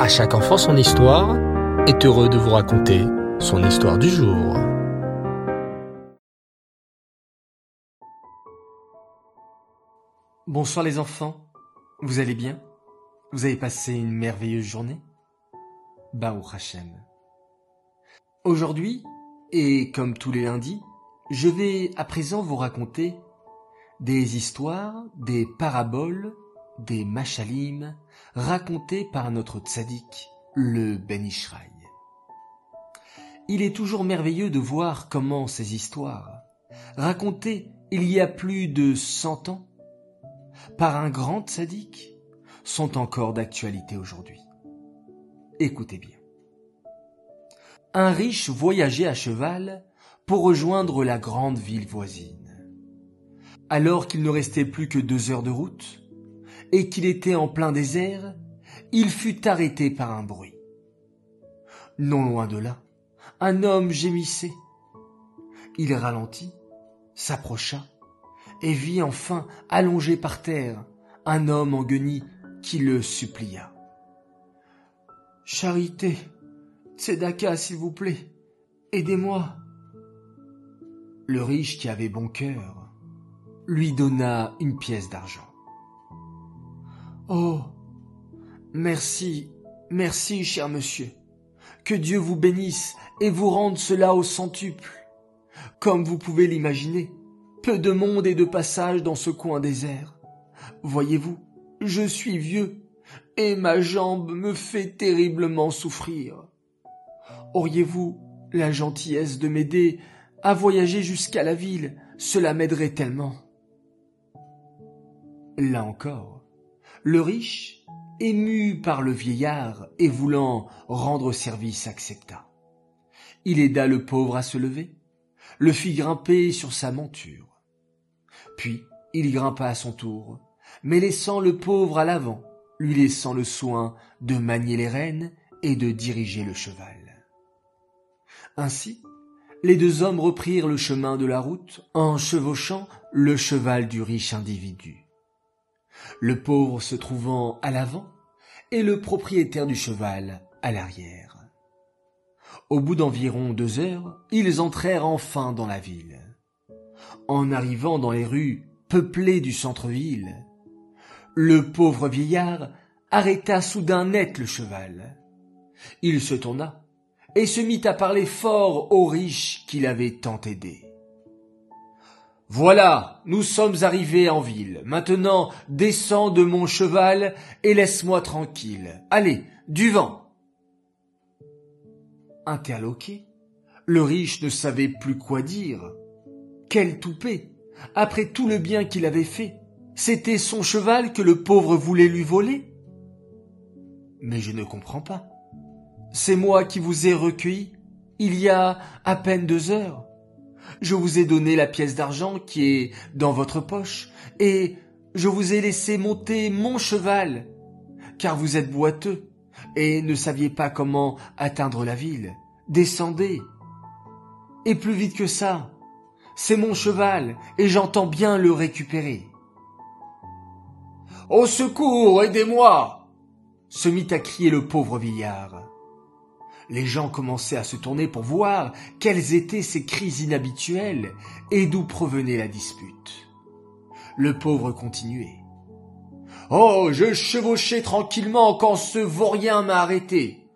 À chaque enfant son histoire est heureux de vous raconter son histoire du jour. Bonsoir les enfants, vous allez bien? Vous avez passé une merveilleuse journée? Baou Hachem. Aujourd'hui, et comme tous les lundis, je vais à présent vous raconter des histoires, des paraboles, des machalim racontées par notre tzaddik, le Ben Ishraï. Il est toujours merveilleux de voir comment ces histoires, racontées il y a plus de cent ans, par un grand tzaddik, sont encore d'actualité aujourd'hui. Écoutez bien. Un riche voyageait à cheval pour rejoindre la grande ville voisine. Alors qu'il ne restait plus que deux heures de route, et qu'il était en plein désert, il fut arrêté par un bruit. Non loin de là, un homme gémissait. Il ralentit, s'approcha, et vit enfin allongé par terre un homme en guenille qui le supplia. Charité, Tzedaka, s'il vous plaît, aidez-moi. Le riche qui avait bon cœur lui donna une pièce d'argent. Oh, merci, merci, cher monsieur. Que Dieu vous bénisse et vous rende cela au centuple. Comme vous pouvez l'imaginer, peu de monde est de passage dans ce coin désert. Voyez-vous, je suis vieux et ma jambe me fait terriblement souffrir. Auriez-vous la gentillesse de m'aider à voyager jusqu'à la ville? Cela m'aiderait tellement. Là encore, le riche, ému par le vieillard et voulant rendre service, accepta. Il aida le pauvre à se lever, le fit grimper sur sa monture. Puis il grimpa à son tour, mais laissant le pauvre à l'avant, lui laissant le soin de manier les rênes et de diriger le cheval. Ainsi, les deux hommes reprirent le chemin de la route en chevauchant le cheval du riche individu. Le pauvre se trouvant à l'avant et le propriétaire du cheval à l'arrière. Au bout d'environ deux heures, ils entrèrent enfin dans la ville. En arrivant dans les rues peuplées du centre-ville, le pauvre vieillard arrêta soudain net le cheval. Il se tourna et se mit à parler fort au riche qu'il avait tant aidé. Voilà, nous sommes arrivés en ville. Maintenant, descends de mon cheval et laisse-moi tranquille. Allez, du vent. Interloqué, le riche ne savait plus quoi dire. Quel toupet Après tout le bien qu'il avait fait, c'était son cheval que le pauvre voulait lui voler Mais je ne comprends pas. C'est moi qui vous ai recueilli il y a à peine deux heures. Je vous ai donné la pièce d'argent qui est dans votre poche, et je vous ai laissé monter mon cheval, car vous êtes boiteux, et ne saviez pas comment atteindre la ville. Descendez. Et plus vite que ça, c'est mon cheval, et j'entends bien le récupérer. Au secours, aidez-moi se mit à crier le pauvre vieillard. Les gens commençaient à se tourner pour voir quels étaient ces cris inhabituels et d'où provenait la dispute. Le pauvre continuait. Oh, je chevauchais tranquillement quand ce vaurien m'a arrêté.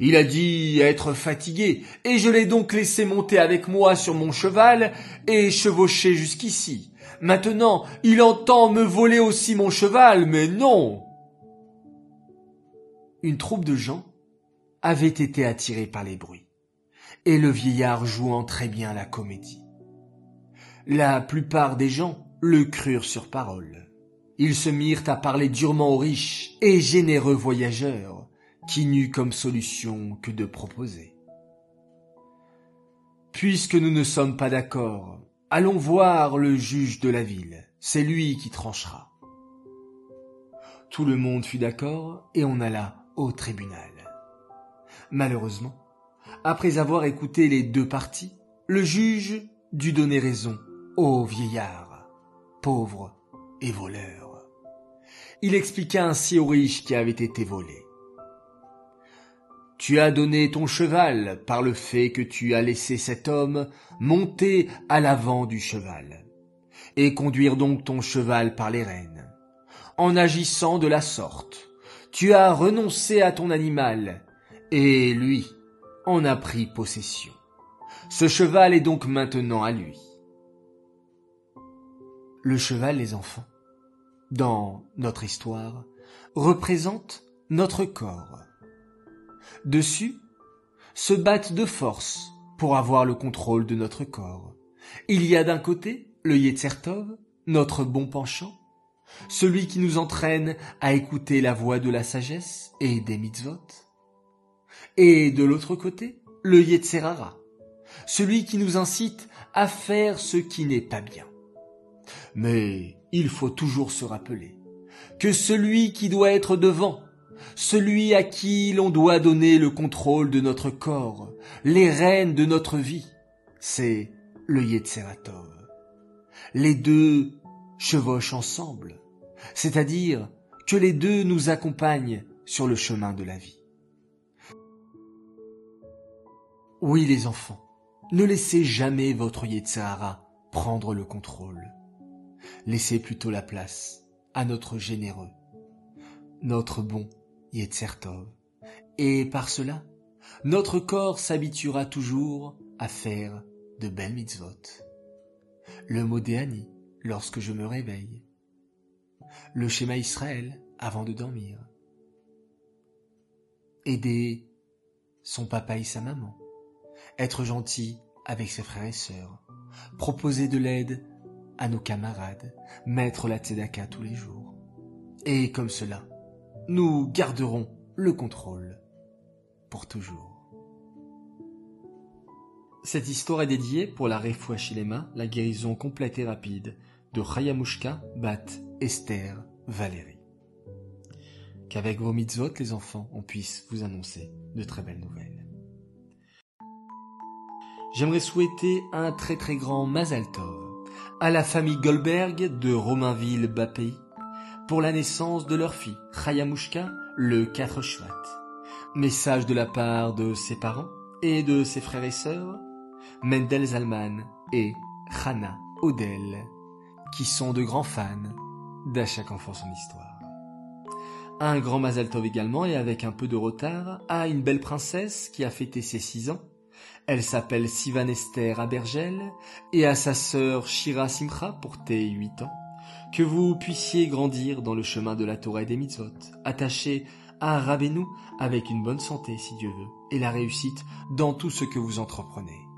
Il a dit être fatigué, et je l'ai donc laissé monter avec moi sur mon cheval et chevaucher jusqu'ici. Maintenant, il entend me voler aussi mon cheval, mais non. Une troupe de gens avait été attirée par les bruits, et le vieillard jouant très bien la comédie. La plupart des gens le crurent sur parole. Ils se mirent à parler durement aux riches et généreux voyageurs, qui n'eut comme solution que de proposer. Puisque nous ne sommes pas d'accord, allons voir le juge de la ville, c'est lui qui tranchera. Tout le monde fut d'accord et on alla au tribunal. Malheureusement, après avoir écouté les deux parties, le juge dut donner raison au vieillard, pauvre et voleur. Il expliqua ainsi au riche qui avait été volé. tu as donné ton cheval par le fait que tu as laissé cet homme monter à l'avant du cheval, et conduire donc ton cheval par les rênes. En agissant de la sorte, tu as renoncé à ton animal, et lui en a pris possession. Ce cheval est donc maintenant à lui. Le cheval, les enfants, dans notre histoire, représente notre corps. Dessus se battent de force pour avoir le contrôle de notre corps. Il y a d'un côté le Yetzertov, notre bon penchant, celui qui nous entraîne à écouter la voix de la sagesse et des mitzvot. Et de l'autre côté, le Yetzerara, celui qui nous incite à faire ce qui n'est pas bien. Mais il faut toujours se rappeler que celui qui doit être devant, celui à qui l'on doit donner le contrôle de notre corps, les rênes de notre vie, c'est le Yetzeratov. Les deux chevauchent ensemble, c'est-à-dire que les deux nous accompagnent sur le chemin de la vie. Oui les enfants, ne laissez jamais votre Yetzirara prendre le contrôle. Laissez plutôt la place à notre généreux, notre bon Yetzertov. Et par cela, notre corps s'habituera toujours à faire de belles mitzvot. Le modéani lorsque je me réveille. Le schéma Israël avant de dormir. Aider son papa et sa maman. Être gentil avec ses frères et sœurs. Proposer de l'aide à nos camarades, mettre la tzedaka tous les jours. Et comme cela, nous garderons le contrôle pour toujours. Cette histoire est dédiée pour la Refoua Shilema, la guérison complète et rapide de Chayamushka Bat Esther Valérie. Qu'avec vos mitzvot, les enfants, on puisse vous annoncer de très belles nouvelles. J'aimerais souhaiter un très très grand Mazal Tov à la famille Goldberg de Romainville-Bapéi pour la naissance de leur fille, Chayamushka, le 4 Shvat. Message de la part de ses parents et de ses frères et sœurs, Mendel Zalman et Hana Odel, qui sont de grands fans d'À chaque enfant son histoire. Un grand Mazal Tov également, et avec un peu de retard, à une belle princesse qui a fêté ses six ans, elle s'appelle Sivan Esther Abergel et à sa sœur Shira Simcha pour tes huit ans. Que vous puissiez grandir dans le chemin de la Torah et des mitzvot, attaché à Rabbeinu avec une bonne santé si Dieu veut, et la réussite dans tout ce que vous entreprenez.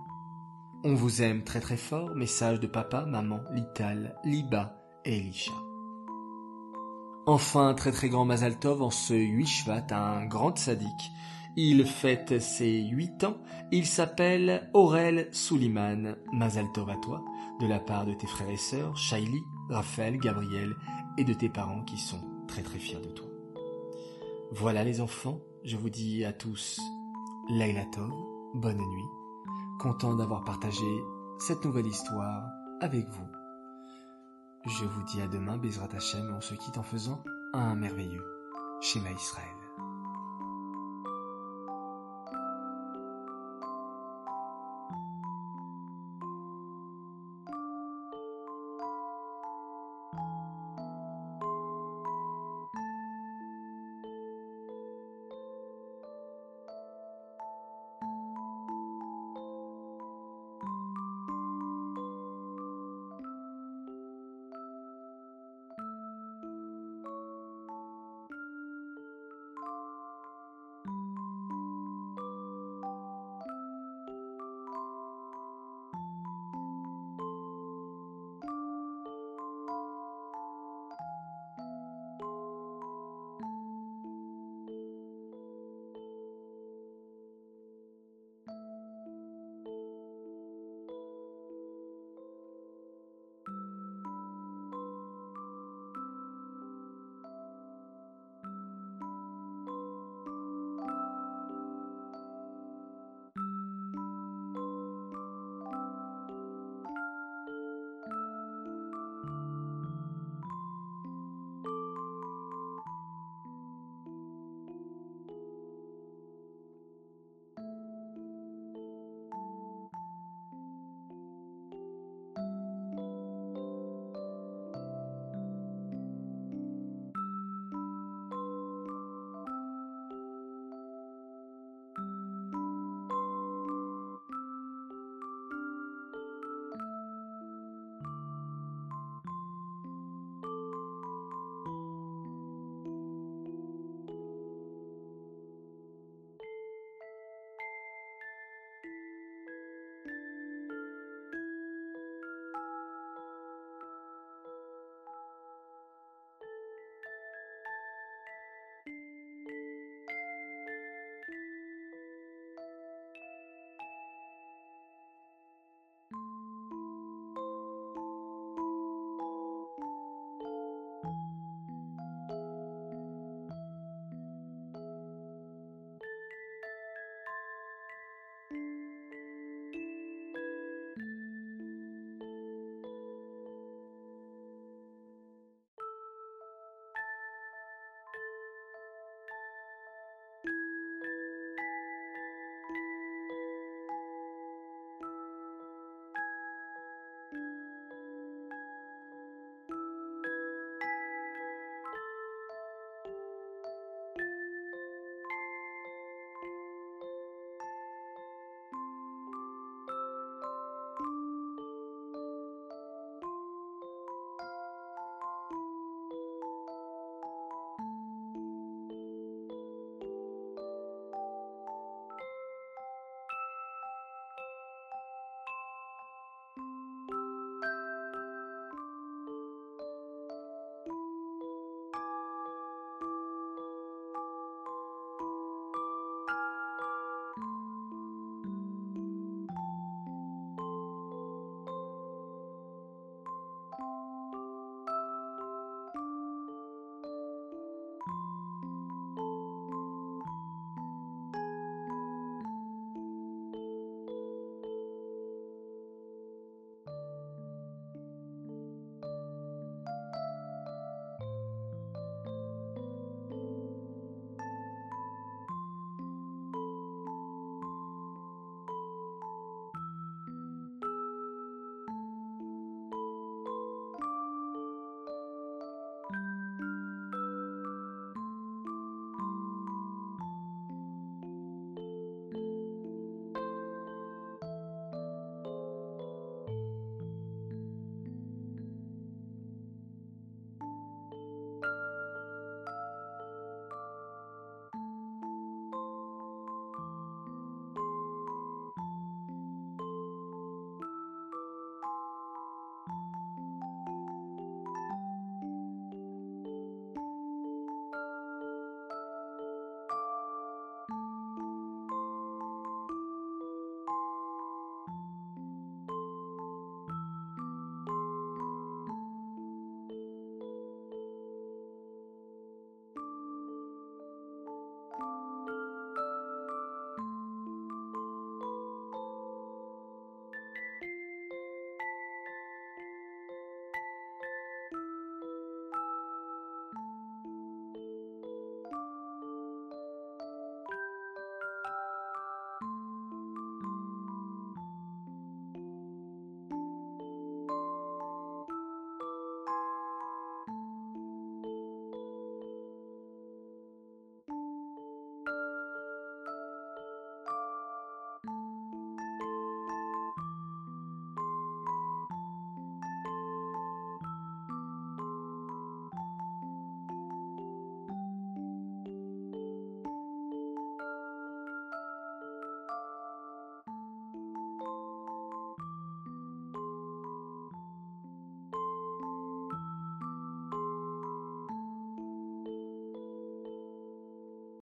On vous aime très très fort, message de papa, maman, Lital, Liba et Elisha. Enfin, très très grand Mazaltov en ce huit un grand sadique il fête ses huit ans. Il s'appelle Aurel Souliman. Mazal Tov à toi, de la part de tes frères et sœurs, Shaili, Raphaël, Gabriel, et de tes parents qui sont très très fiers de toi. Voilà les enfants, je vous dis à tous Laila Tov, bonne nuit. Content d'avoir partagé cette nouvelle histoire avec vous. Je vous dis à demain, Bezrat Hashem, on se quitte en faisant un merveilleux schéma Israël.